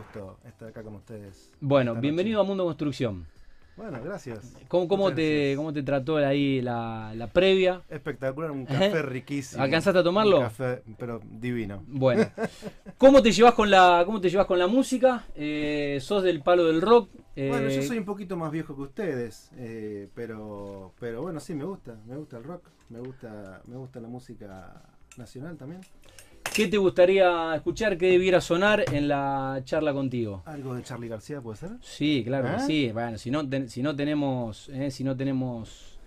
gusto estar acá con ustedes. Bueno, bienvenido a Mundo Construcción. Bueno, gracias. ¿Cómo, cómo te, gracias. ¿Cómo te trató ahí la, la previa? Espectacular, un café riquísimo. ¿Alcanzaste a tomarlo? Un café, pero divino. Bueno, ¿cómo te llevas con la, cómo te llevas con la música? Eh, ¿Sos del palo del rock? Eh, Bueno, yo soy un poquito más viejo que ustedes, eh, pero, pero bueno, sí, me gusta, me gusta el rock, me gusta, me gusta la música nacional también. ¿Qué te gustaría escuchar? ¿Qué debiera sonar en la charla contigo? Algo de Charlie García puede ser. Sí, claro que ¿Eh? sí. Bueno, si no, ten- si no tenemos, eh, si no tenemos,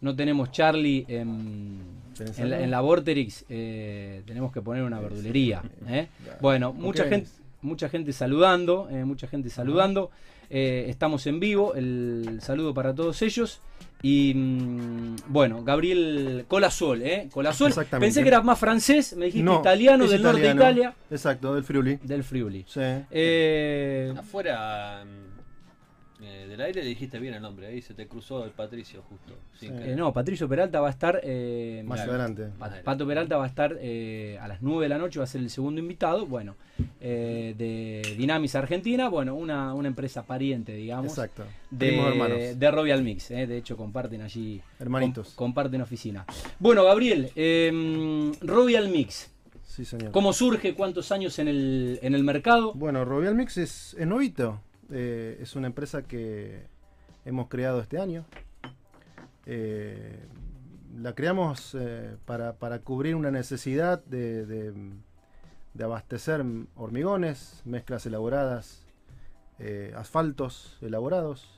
no tenemos Charlie en, ¿Tenés en la, en la Vorterix, eh, tenemos que poner una verdulería. eh. Bueno, ¿Con mucha gente, mucha gente saludando, mucha gente saludando. Estamos en vivo, el saludo para todos ellos. Y mm, bueno, Gabriel Colasol, ¿eh? Colasol. Exactamente. Pensé que era más francés, me dijiste No, italiano del norte de italiano. Italia, Exacto, del Friuli. del Friuli. Sí. Eh, Afuera mm, eh, del aire le dijiste bien el nombre, ahí se te cruzó el Patricio justo. sin Sí. querer. eh, no, Patricio Peralta va a estar. eh, Más Claro. adelante. Pa- Pato Peralta va a estar eh, a las 9 de la noche, va a ser el segundo invitado, bueno, eh, de Dynamis Argentina, bueno, una, una empresa pariente, digamos, Exacto. De, hermanos. de Royal Mix, eh, de hecho comparten allí, Hermanitos. com- comparten oficina. Bueno, Gabriel, eh, Royal Mix, Sí, señor. ¿cómo surge? ¿Cuántos años en el, en el mercado? Bueno, Robial Mix es, es novito. Eh, es una empresa que hemos creado este año. Eh, la creamos eh, para, para cubrir una necesidad de, de- de abastecer hormigones, mezclas elaboradas, asfaltos elaborados,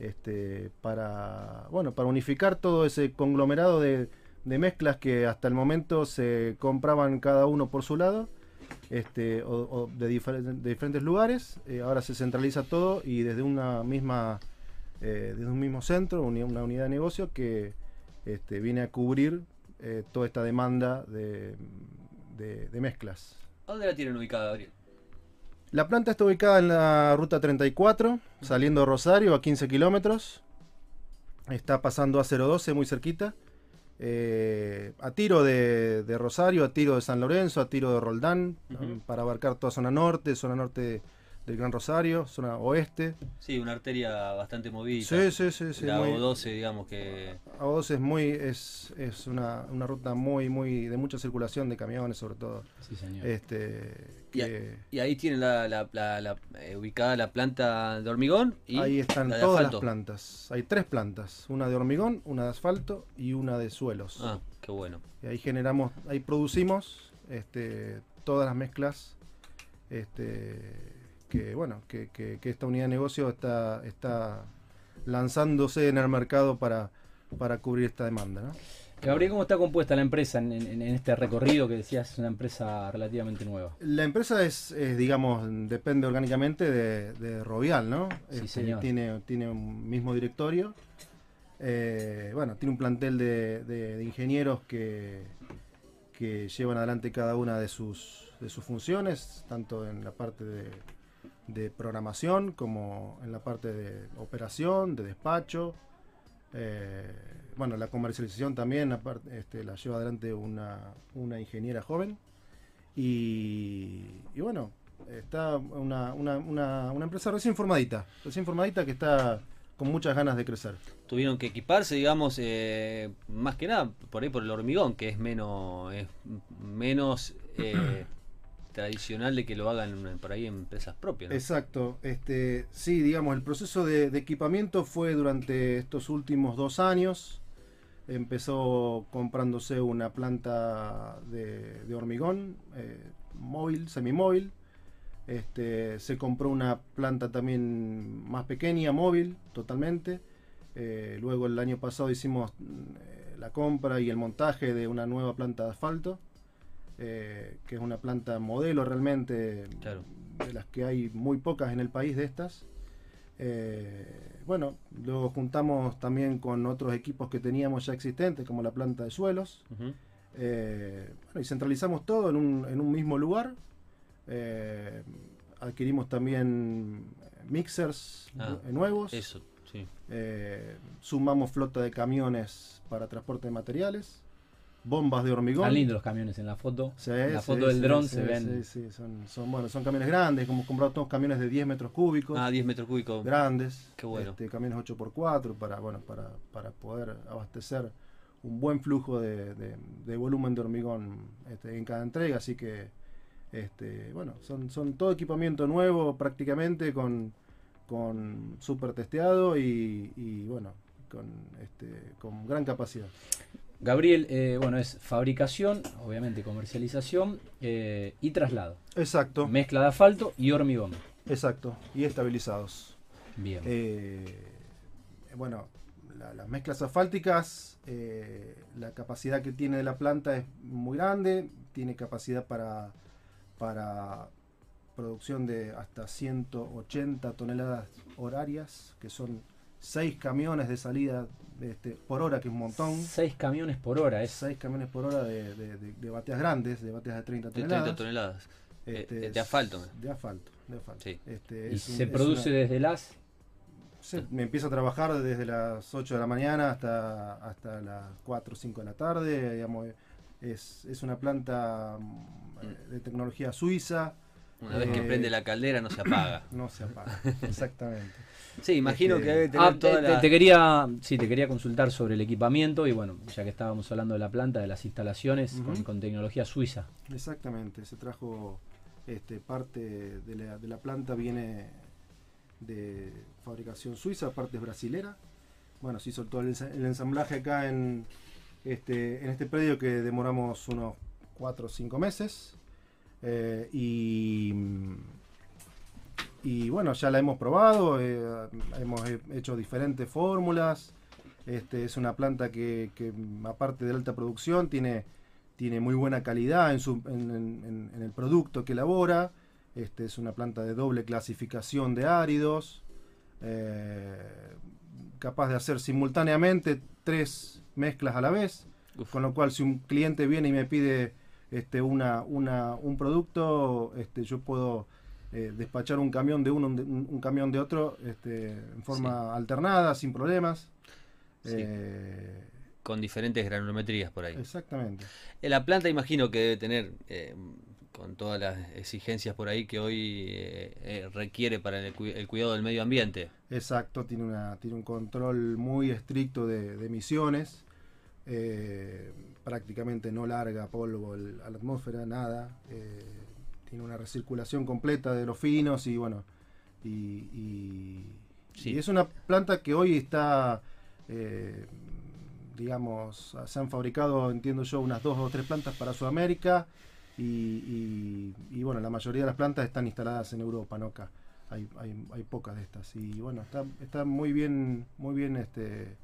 este, para, bueno, para unificar todo ese conglomerado de, de mezclas que hasta el momento se compraban cada uno por su lado este, o, o de, difer- de diferentes lugares. eh, ahora se centraliza todo y desde una misma, eh, desde un mismo centro, una unidad de negocio que este, viene a cubrir eh, toda esta demanda de, de- de mezclas. ¿A ¿Dónde la tienen ubicada, Gabriel? La planta está ubicada en la ruta 34, saliendo de Rosario a 15 kilómetros. Está pasando a 012, muy cerquita. Eh, a tiro de, de Rosario, a tiro de San Lorenzo, a tiro de Roldán, para abarcar toda zona norte, zona norte del Gran Rosario, zona oeste. Sí, una arteria bastante movida. Sí, sí, sí, sí. la muy- O12, digamos que. A2 es muy, es, es una, una ruta muy, muy, de mucha circulación de camiones sobre todo. Sí, señor. Este, Y, a- que- y ahí tienen la, la- la- la, eh, ubicada la planta de hormigón y Ahí están la de todas las plantas. Hay tres plantas, una de hormigón, una de asfalto y una de suelos. Ah, qué bueno. Y ahí generamos, ahí producimos este, todas las mezclas este, que bueno, que, que- que esta unidad de negocio está, está lanzándose en el mercado para, para cubrir esta demanda. ¿no? Gabriel, ¿cómo está compuesta la empresa en, en- en este recorrido que decías es una empresa relativamente nueva? La empresa es, es, digamos, depende orgánicamente de, de Rovial, ¿no? Sí, Este, señor. Tiene, tiene un mismo directorio. Eh, bueno, tiene un plantel de, de- de ingenieros que, que llevan adelante cada una de sus, de sus funciones, tanto en la parte de, de programación como en la parte de operación, de despacho. Eh, bueno, la comercialización también aparte, este, la lleva adelante una, una ingeniera joven. Y, y bueno, está una, una, una, una empresa recién formadita, recién formadita que está con muchas ganas de crecer. Tuvieron que equiparse, digamos, eh, más que nada por ahí por el hormigón, que es menos, es menos eh, tradicional de que lo hagan por ahí en empresas propias. ¿no? Exacto, este, sí, digamos, el proceso de, equipamiento fue durante estos últimos dos años. Empezó comprándose una planta de, hormigón eh, móvil, semimóvil. Este, se compró una planta también más pequeña, móvil, totalmente. Eh, luego el año pasado hicimos eh, la compra y el montaje de una nueva planta de asfalto, eh, que es una planta modelo realmente, Claro. de las que hay muy pocas en el país de estas. Eh, bueno, luego juntamos también con otros equipos que teníamos ya existentes, como la planta de suelos. Eh, bueno, y centralizamos todo en un, en un mismo lugar. Eh, adquirimos también mixers Ah, nu- nuevos. Eso, sí. Sumamos flota de camiones para transporte de materiales. Bombas de hormigón. Están lindos los camiones en la foto. Sí, en la sí, foto del sí, dron sí, se ven. Sí, sí, son, son, bueno, son camiones grandes, hemos comprado todos camiones de 10 metros cúbicos, Ah, 10 metros cúbicos. grandes, Qué bueno. este, camiones 8x4 para, bueno, para, para poder abastecer un buen flujo de, de- de volumen de hormigón este, en cada entrega, así que este, bueno, son, son todo equipamiento nuevo prácticamente con, con super testeado y, y, bueno, con, este, con gran capacidad. Gabriel, eh, bueno, es fabricación, obviamente comercialización eh, y traslado. Exacto, Mezcla de asfalto y hormigón. exacto, y estabilizados. Bien. Eh, bueno, la- las mezclas asfálticas, eh, la capacidad que tiene la planta es muy grande, tiene capacidad para, para producción de hasta 180 toneladas horarias, que son 6 camiones de salida este, por hora, que es un montón. 6 camiones por hora. Es 6 camiones por hora de, de, de- de bateas grandes, de bateas de 30 De toneladas. 30 toneladas. Este, Eh, de asfalto. De asfalto, de asfalto. Sí. Este, y es un- se es produce una- desde las Sí, me empiezo a trabajar desde las 8 de la mañana hasta, hasta las 4 o 5 de la tarde. digamos, es, es una planta mm, eh, de tecnología suiza, Una vez que Eh, prende la caldera no se apaga. no se apaga. Exactamente. Sí, imagino Este- que debe tener Ah, te, toda te- la... te quería, sí, te quería consultar sobre el equipamiento y bueno, ya que estábamos hablando de la planta, de las instalaciones con, con tecnología suiza. Exactamente. Se trajo este, parte de la, de la planta, viene de fabricación suiza, parte es brasilera. Bueno, se hizo todo el, ensa- el ensamblaje acá en este, en este predio que demoramos unos 4 o 5 meses. Eh, y, y bueno, ya la hemos probado, eh, hemos he- hecho diferentes fórmulas. Este, es una planta que, que, mm, aparte de alta producción, tiene, tiene muy buena calidad en, su, en, en- en el producto que elabora. Este, es una planta de doble clasificación de áridos, eh, capaz de hacer simultáneamente tres mezclas a la vez. Uf. Con lo cual, si un cliente viene y me pide este, una, una- un producto, este, yo puedo eh, despachar un camión de uno, un, un camión de otro, este, en forma alternada, sin problemas. Sí. Eh, Con diferentes granulometrías por ahí. exactamente. Eh, La planta imagino que debe tener, eh, con todas las exigencias por ahí que hoy requiere para el, el cuidado del medio ambiente. Exacto, tiene, una, tiene un control muy estricto de, de emisiones. eh, prácticamente no larga polvo a la atmósfera, nada. Tiene una recirculación completa de los finos y bueno. Y, y- Sí. y es una planta que hoy está, eh, digamos, se han fabricado, entiendo yo, unas dos o tres plantas para Sudamérica. Y, y- y, bueno, la mayoría de las plantas están instaladas en Europa, no acá. Hay, hay, hay pocas de estas. Y bueno, está, está muy bien, muy bien este,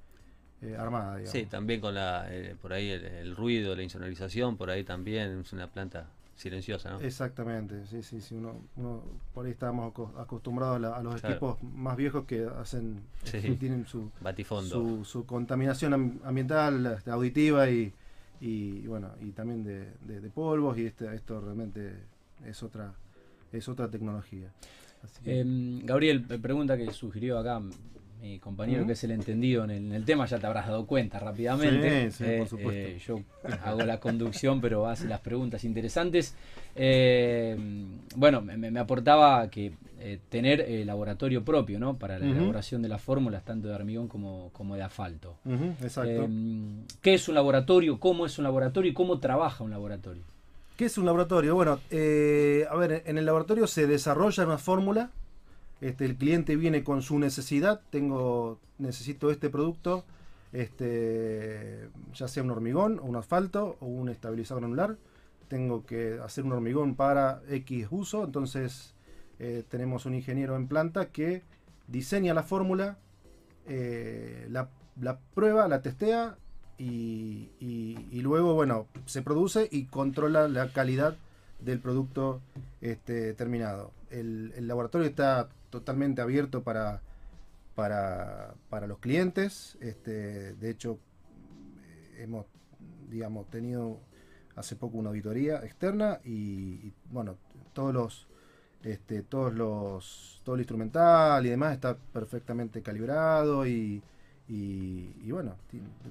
eh, armada, digamos. Sí, también con la, eh, por ahí el, el ruido, la insonorización, por ahí también es una planta silenciosa, ¿no? Exactamente, sí, sí, sí. Uno, uno por ahí estábamos aco- acostumbrados a, la- a los Claro. equipos más viejos que hacen, Sí. que tienen su, Batifondo. su, su contaminación am- ambiental, este, auditiva y, y, bueno, y también de, de- de polvos y este, esto realmente es otra, es otra tecnología. Así que- Em, Gabriel, eh, pregunta que sugirió acá mi compañero Ujú. que es el entendido en el, en el tema, ya te habrás dado cuenta rápidamente. Sí, sí, Eh, por supuesto. eh, yo hago la conducción, pero hace las preguntas interesantes. Eh, bueno, me, me aportaba que eh, tener eh, laboratorio propio, ¿no? Para la elaboración de las fórmulas, tanto de hormigón como, como de asfalto. Exacto. ¿Qué es un laboratorio? ¿Cómo es un laboratorio? ¿Y cómo trabaja un laboratorio? ¿Qué es un laboratorio? Bueno, eh, a ver, en el laboratorio se desarrolla una fórmula. Este, el cliente viene con su necesidad. Tengo, necesito este producto, este, ya sea un hormigón, un asfalto, o un estabilizador granular. Tengo que hacer un hormigón para X uso. Entonces, eh, tenemos un ingeniero en planta que diseña la fórmula, eh, la, prueba, la testea y, luego, bueno, se produce y controla la calidad del producto este, terminado. El laboratorio está totalmente abierto para, para, para los clientes. Este, de hecho, eh, hemos, digamos, tenido hace poco una auditoría externa y, bueno, todos los este, todos los todo el instrumental y demás está perfectamente calibrado y, y, bueno,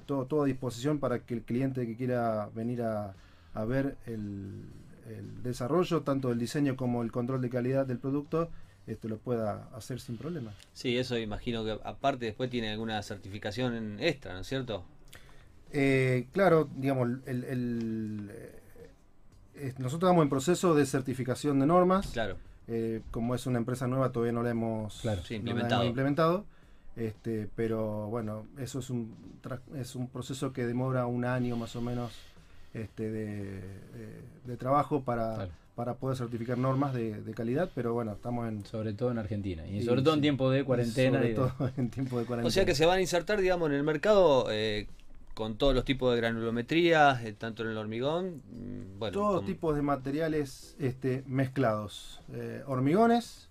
todo, todo a disposición para que el cliente que quiera venir a, a ver el, el desarrollo, tanto del diseño como el control de calidad del producto, este, lo pueda hacer sin problema. Sí, eso imagino que aparte después tiene alguna certificación extra, ¿no es cierto? Eh, claro, digamos, el, el, eh, nosotros estamos en proceso de certificación de normas. Claro. Eh, como es una empresa nueva, todavía no la hemos, Claro. Sí, no la implementado. hemos implementado. Este, pero bueno, eso es un, es un proceso que demora un año más o menos este, de, de- de trabajo para, Claro. Para poder certificar normas de, de calidad, pero bueno, estamos en... Sobre todo en Argentina. Y Sí, sobre todo en tiempo de cuarentena. Sobre y de- todo en tiempo de cuarentena. O sea que se van a insertar, digamos, en el mercado eh, con todos los tipos de granulometría, eh, tanto en el hormigón, mm, bueno, Todo con- tipos de materiales este, mezclados. Eh, hormigones,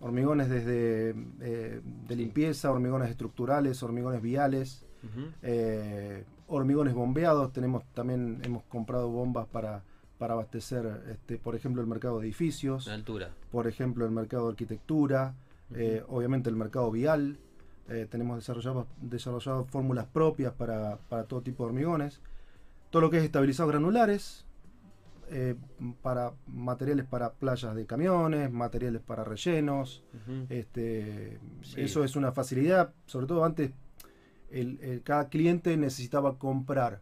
hormigones desde eh, de limpieza, hormigones estructurales, hormigones viales, eh, hormigones bombeados. Tenemos también hemos comprado bombas para, para abastecer, este, por ejemplo, el mercado de edificios, en altura. por ejemplo, el mercado de arquitectura, eh, obviamente el mercado vial. Eh, tenemos desarrollado, desarrollado fórmulas propias para, para todo tipo de hormigones. Todo lo que es estabilizados granulares, eh, para materiales para playas de camiones, materiales para rellenos. Este, Sí. Eso es una facilidad, sobre todo antes el- el- cada cliente necesitaba comprar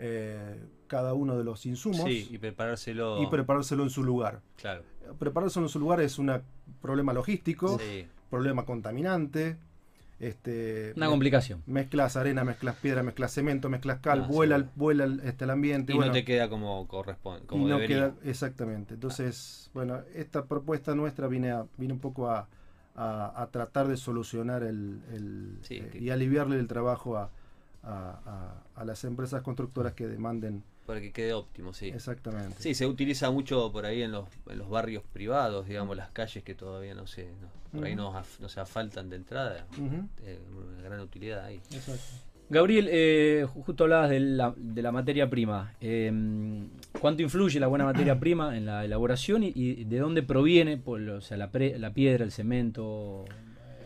eh, cada uno de los insumos Sí, y preparárselo. y preparárselo en su lugar. Claro. Preparárselo en su lugar es un problema logístico, Sí. problema contaminante. Este, Una complicación. Mezclas arena, mezclas piedra, mezclas cemento, mezclas cal, Ah, vuela, sí. el, vuela el, este, el ambiente. Y bueno, no te queda como corresponde, y como no debería. queda- exactamente. Entonces, bueno, esta propuesta nuestra viene, a, viene un poco a, a- a tratar de solucionar el, el, Sí, eh, que- y aliviarle el trabajo a, a- a- a las empresas constructoras que demanden Para que quede óptimo, sí. exactamente. Sí, se utiliza mucho por ahí en los, en los barrios privados, digamos, las calles que todavía no se, no- por ahí no, af- no se asfaltan de entrada. Eh, una gran utilidad ahí. exacto. Gabriel, eh, ju- justo hablabas de la, de la materia prima. Eh, ¿Cuánto influye la buena materia prima en la elaboración y, y de dónde proviene por, o sea, la, pre- la piedra, el cemento,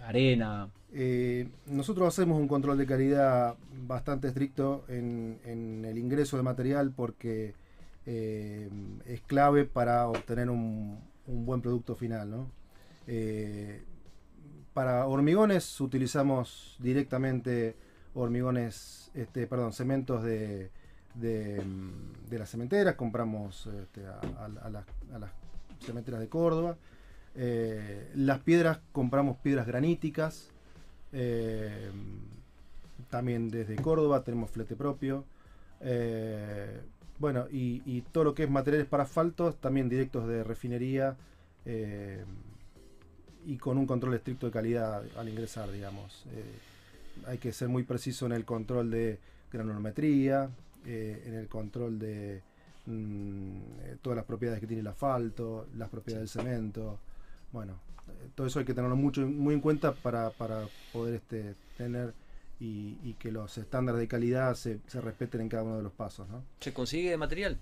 arena? Eh, nosotros hacemos un control de calidad bastante estricto en, el ingreso de material porque eh, es clave para obtener un, buen producto final. ¿no? Eh, para hormigones utilizamos directamente hormigones, este, perdón, cementos de, las cementeras, compramos este, a las cementeras de Córdoba. Eh, las piedras compramos piedras graníticas. eh, también desde Córdoba tenemos flete propio. Eh, bueno, y, y todo lo que es materiales para asfaltos, también directos de refinería y con un control estricto de calidad al ingresar, digamos. Hay que ser muy preciso en el control de granulometría, en el control de mm, todas las propiedades que tiene el asfalto, las propiedades del cemento. Bueno, eh, todo eso hay que tenerlo mucho, muy en cuenta para, para poder este, tener y, y que los estándares de calidad se, se respeten en cada uno de los pasos. ¿no? ¿Se consigue material?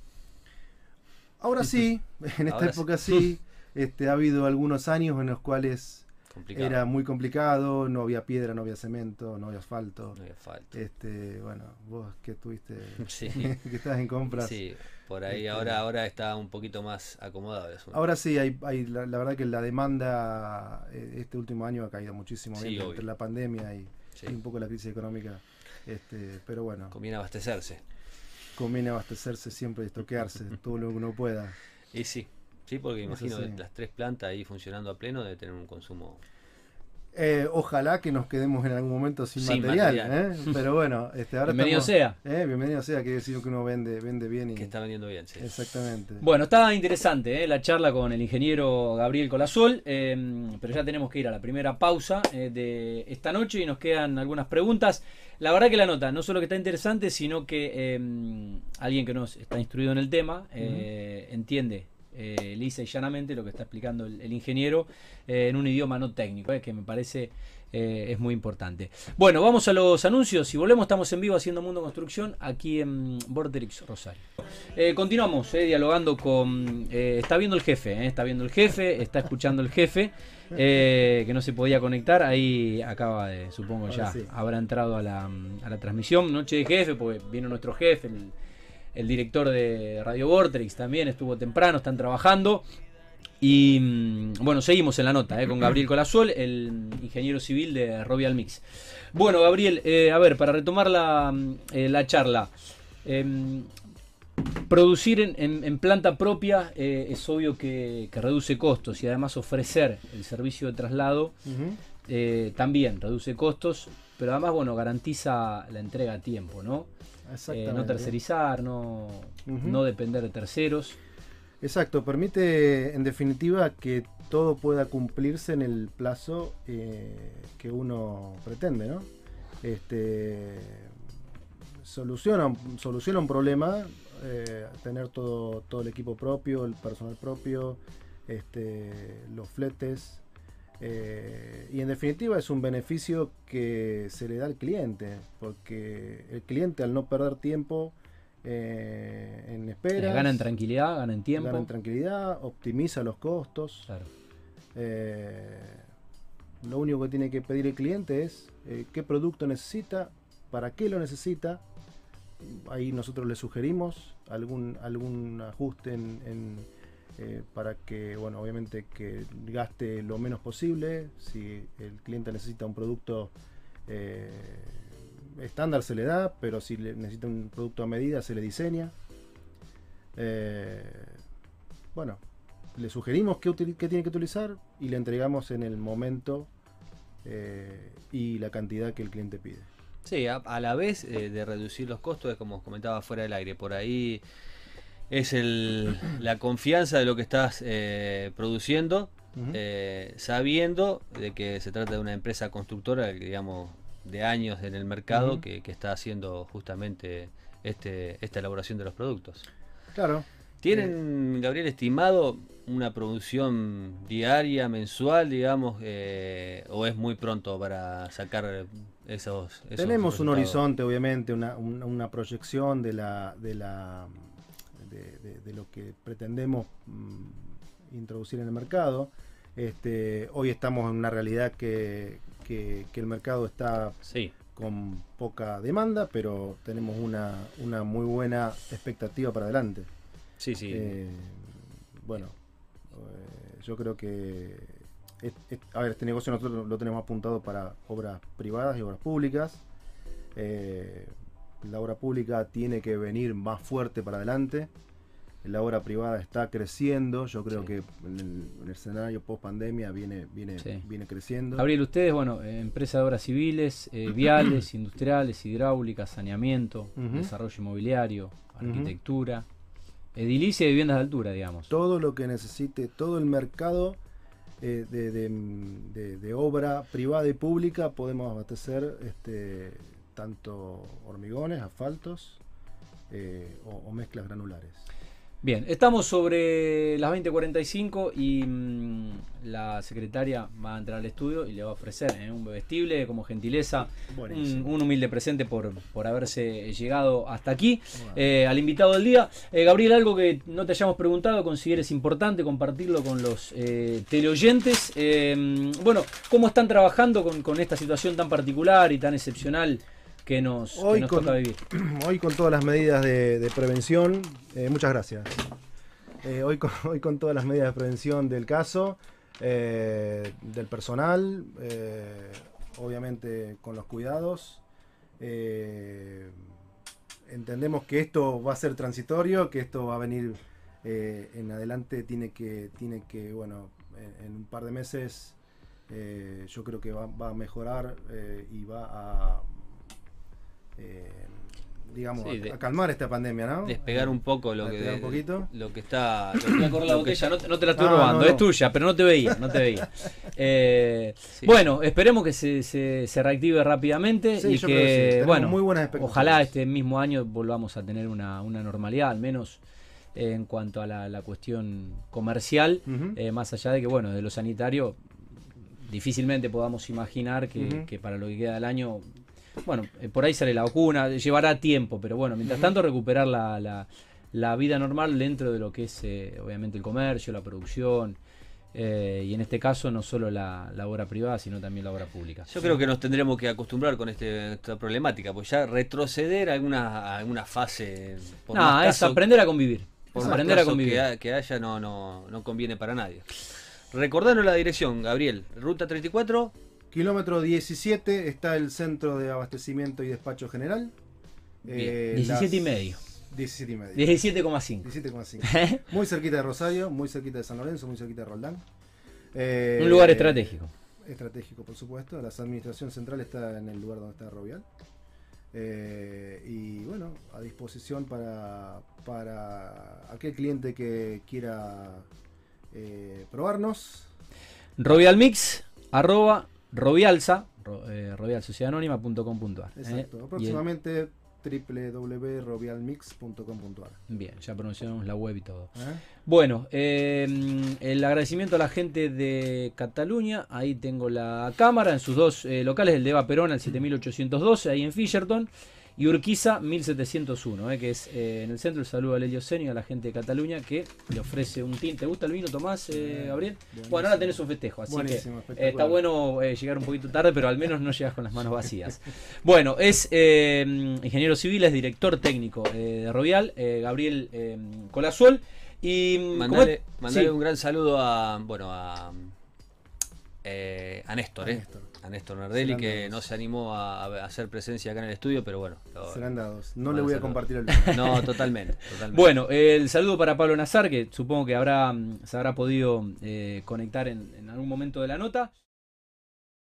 Ahora sí, en esta Ahora sí. época sí, este, ha habido algunos años en los cuales Complicado. era muy complicado, no había piedra, no había cemento, no había asfalto. No había falta. Este, bueno, vos que estuviste, Sí. que estás en compras. Sí, por ahí Este- ahora ahora está un poquito más acomodado el asunto. Ahora sí, hay, hay la, la verdad que la demanda eh, este último año ha caído muchísimo, Sí, obvio. entre la pandemia y, Sí. y un poco la crisis económica. Este, pero bueno, Conviene abastecerse. conviene abastecerse siempre y estoquearse todo lo que uno pueda. Y sí, sí, porque imagino las tres plantas ahí funcionando a pleno debe tener un consumo. Eh, ojalá que nos quedemos en algún momento sin, Sin material, material. ¿eh? pero bueno, este, ahora Bienvenido estamos- sea. eh, bienvenido sea, quiere decir que uno vende, vende bien y Que está vendiendo bien, sí. exactamente. Bueno, está interesante eh, la charla con el ingeniero Gabriel Colasol, eh, pero ya tenemos que ir a la primera pausa eh, de esta noche y nos quedan algunas preguntas. La verdad que la nota no solo que está interesante, sino que eh, alguien que nos está instruido en el tema eh, entiende eh, lisa y llanamente lo que está explicando el, ingeniero eh, en un idioma no técnico, que me parece es muy importante. Bueno, vamos a los anuncios y volvemos. Estamos en vivo haciendo Mundo Construcción aquí en Vorterix Rosario. continuamos dialogando con. está viendo el jefe, está viendo el jefe, está escuchando el jefe. que no se podía conectar, ahí acaba de, supongo ya, habrá entrado a la, a la transmisión. Noche de jefe, porque viene nuestro jefe, el, el director de Radio Vortex también estuvo temprano, están trabajando. Y mm, bueno, seguimos en la nota eh, con Gabriel Colasol, el ingeniero civil de Robial Mix. Bueno, Gabriel, eh, a ver, para retomar la, mm, eh, la charla. Em, producir en, planta propia es obvio que, reduce costos y además ofrecer el servicio de traslado también reduce costos, pero además, bueno, garantiza la entrega a tiempo, ¿no? Eh, no tercerizar, no, no depender de terceros. Exacto, permite en definitiva que todo pueda cumplirse en el plazo eh, que uno pretende, ¿no? Este, soluciona, soluciona un problema, eh, tener todo, todo el equipo propio, el personal propio, este, los fletes, eh, y en definitiva es un beneficio que se le da al cliente, porque el cliente al no perder tiempo eh, en espera... Gana en tranquilidad, gana en tiempo. Gana en tranquilidad, optimiza los costos. Eh, lo único que tiene que pedir el cliente es qué producto necesita, para qué lo necesita. Ahí nosotros le sugerimos algún, algún ajuste en eh, para que, bueno, obviamente que gaste lo menos posible. Si el cliente necesita un producto eh, estándar se le da, pero si necesita un producto a medida se le diseña. Eh, bueno, le sugerimos qué, tiene que utilizar y le entregamos en el momento y la cantidad que el cliente pide. Sí, a, la vez de reducir los costos, como comentaba fuera del aire, por ahí es el, la confianza de lo que estás eh, produciendo, eh, sabiendo de que se trata de una empresa constructora, digamos, de años en el mercado que, está haciendo justamente este, esta elaboración de los productos. Claro. ¿Tienen, eh. Gabriel, estimado una producción diaria, mensual, digamos, o es muy pronto para sacar esos... Tenemos un horizonte, obviamente, una, una proyección de la, de la de, lo que pretendemos mm, introducir en el mercado. Este, hoy estamos en una realidad que, el mercado está con poca demanda, pero tenemos una, una, muy buena expectativa para adelante. Sí, sí. Eh, bueno, eh, yo creo que a ver, este negocio nosotros lo tenemos apuntado para obras privadas y obras públicas. Eh, la obra pública tiene que venir más fuerte para adelante. La obra privada está creciendo, yo creo que en el, escenario post pandemia viene, viene, viene creciendo. Gabriel, ustedes, bueno, eh, empresa de obras civiles, eh, viales, industriales, hidráulicas, saneamiento, desarrollo inmobiliario, arquitectura, edilicia y viviendas de altura, digamos. Todo lo que necesite, todo el mercado eh, de, de, obra privada y pública podemos abastecer este, tanto hormigones, asfaltos eh, o, mezclas granulares. Bien, estamos sobre las 20.45 y mm, la secretaria va a entrar al estudio y le va a ofrecer eh, un vestible como gentileza, un, humilde presente por, por haberse llegado hasta aquí. Eh, al invitado del día, Gabriel, algo que no te hayamos preguntado, consideres importante compartirlo con los teleoyentes. bueno, ¿cómo están trabajando con, con esta situación tan particular y tan excepcional? Que nos, hoy con, toca vivir. Hoy con todas las medidas de, prevención, eh, muchas gracias. Eh, hoy, con, hoy con todas las medidas de prevención del caso, eh, del personal, obviamente con los cuidados. entendemos que esto va a ser transitorio, que esto va a venir en adelante, tiene que, tiene que bueno, en, un par de meses yo creo que va, va a mejorar y va a eh, digamos, a, calmar esta pandemia, ¿no? Despegar un poco lo que un poquito. lo que está lo, la botella, no, te la estoy robando, es tuya, pero no te veía, no te veía. Eh, bueno, esperemos que se, se, reactive rápidamente y que, bueno, muy ojalá este mismo año volvamos a tener una, una normalidad, al menos en cuanto a la, la cuestión comercial, eh, más allá de que, bueno, de lo sanitario, difícilmente podamos imaginar que, que para lo que queda del año, bueno, eh, por ahí sale la vacuna, llevará tiempo, pero bueno, mientras tanto recuperar la, la- la vida normal dentro de lo que es, eh, obviamente, el comercio, la producción, eh, y en este caso no solo la, la obra privada, sino también la obra pública. Yo creo que nos tendremos que acostumbrar con este- esta problemática, pues ya retroceder a alguna, a alguna fase. por No, más es caso- aprender a convivir. por más aprender a convivir. Que, ha- que haya no, no, no conviene para nadie. Recordanos la dirección, Gabriel. Ruta 34. Kilómetro 17 está el centro de abastecimiento y despacho general. Eh, 17 y medio. 17 y medio. 17,5. 17,5. Muy cerquita de Rosario, muy cerquita de San Lorenzo, muy cerquita de Roldán. Eh, Un lugar estratégico. Estratégico, por supuesto. La administración central está en el lugar donde está Rovial. Eh, y bueno, a disposición para, para aquel cliente que quiera eh, probarnos. Robial Mix, arroba Robialsa, ro, eh, robialsociedadanónima.com.ar. ¿eh? Exacto. Y Próximamente www.robialmix.com.ar. bien, ya pronunciamos la web y todo. ¿eh? Bueno, eh, el agradecimiento a la gente de Cataluña. Ahí tengo la cámara en sus dos eh, locales, el de Eva Perón al 7812, ahí en Fisherton, y Urquiza 1701, eh, que es eh, en el centro. El saludo a Lelio Senio, a la gente de Cataluña, que le ofrece un tin. ¿Te gusta el vino, Tomás, eh, Gabriel? Buenísimo. Bueno, ahora tenés un festejo, así Buenísimo, que eh, está bueno eh, llegar un poquito tarde, pero al menos no llegas con las manos vacías. Bueno, es eh, ingeniero civil, es director técnico eh, de Rovial, eh, Gabriel eh, Colazuel. Y Mandale, mandale Sí. un gran saludo a. Bueno, a. eh, a Néstor, A ¿eh? Néstor. A Néstor Nardelli, Serán que no se animó a, a hacer presencia acá en el estudio, pero bueno. lo- Serán dados. No le voy a compartir el. No, totalmente. totalmente. Bueno, el saludo para Pablo Nazar, que supongo que habrá, mm, se habrá podido eh, conectar en, en algún momento de la nota.